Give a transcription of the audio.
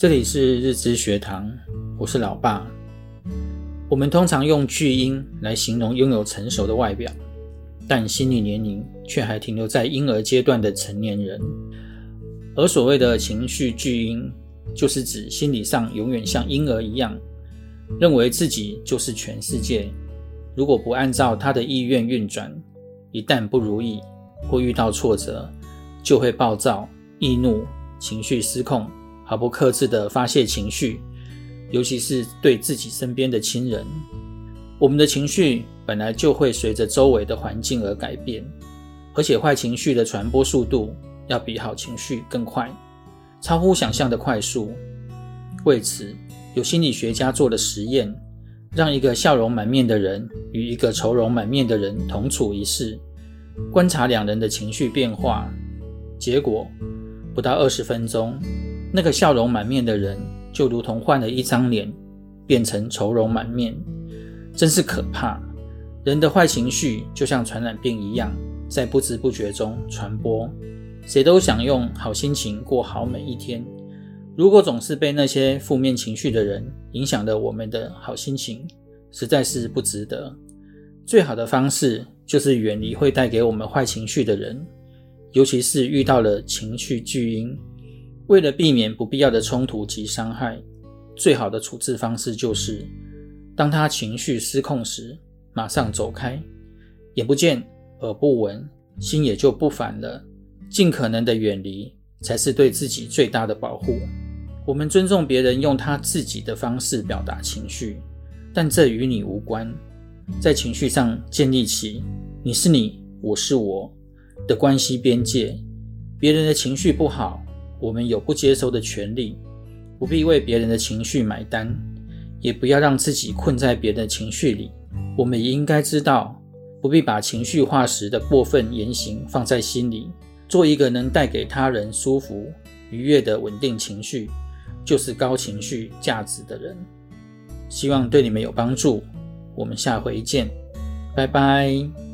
这里是日知学堂，我是老爸。我们通常用巨婴来形容拥有成熟的外表，但心理年龄却还停留在婴儿阶段的成年人。而所谓的情绪巨婴，就是指心理上永远像婴儿一样，认为自己就是全世界。如果不按照他的意愿运转，一旦不如意或遇到挫折，就会暴躁、易怒、情绪失控。毫不克制地发泄情绪，尤其是对自己身边的亲人。我们的情绪本来就会随着周围的环境而改变，而且坏情绪的传播速度要比好情绪更快，超乎想象的快速。为此，有心理学家做了实验，让一个笑容满面的人与一个愁容满面的人同处一室，观察两人的情绪变化。结果，不到二十分钟。那个笑容满面的人，就如同换了一张脸，变成愁容满面，真是可怕。人的坏情绪就像传染病一样，在不知不觉中传播。谁都想用好心情过好每一天，如果总是被那些负面情绪的人影响了我们的好心情，实在是不值得。最好的方式就是远离会带给我们坏情绪的人，尤其是遇到了情绪巨婴。为了避免不必要的冲突及伤害，最好的处置方式就是，当他情绪失控时，马上走开，眼不见，耳不闻，心也就不烦了。尽可能的远离，才是对自己最大的保护。我们尊重别人用他自己的方式表达情绪，但这与你无关。在情绪上建立起“你是你，我是我”的关系边界。别人的情绪不好。我们有不接收的权利，不必为别人的情绪买单，也不要让自己困在别人的情绪里。我们也应该知道，不必把情绪化时的过分言行放在心里。做一个能带给他人舒服、愉悦的稳定情绪，就是高情绪价值的人。希望对你们有帮助。我们下回见，拜拜。